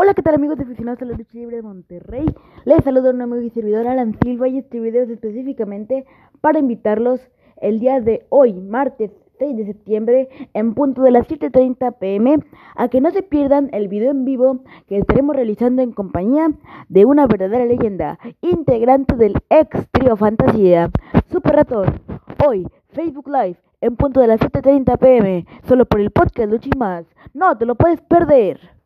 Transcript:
Hola, ¿qué tal amigos de aficionados a la lucha libre de Monterrey? Les saludo a un amigo y servidor Alan Silva y este video es específicamente para invitarlos el día de hoy, martes 6 de septiembre, en punto de las 7.30 pm, a que no se pierdan el video en vivo que estaremos realizando en compañía de una verdadera leyenda, integrante del ex trío Fantasía, Super Ratón, hoy, Facebook Live, en punto de las 7.30 pm, solo por el podcast Luchi Más. No te lo puedes perder.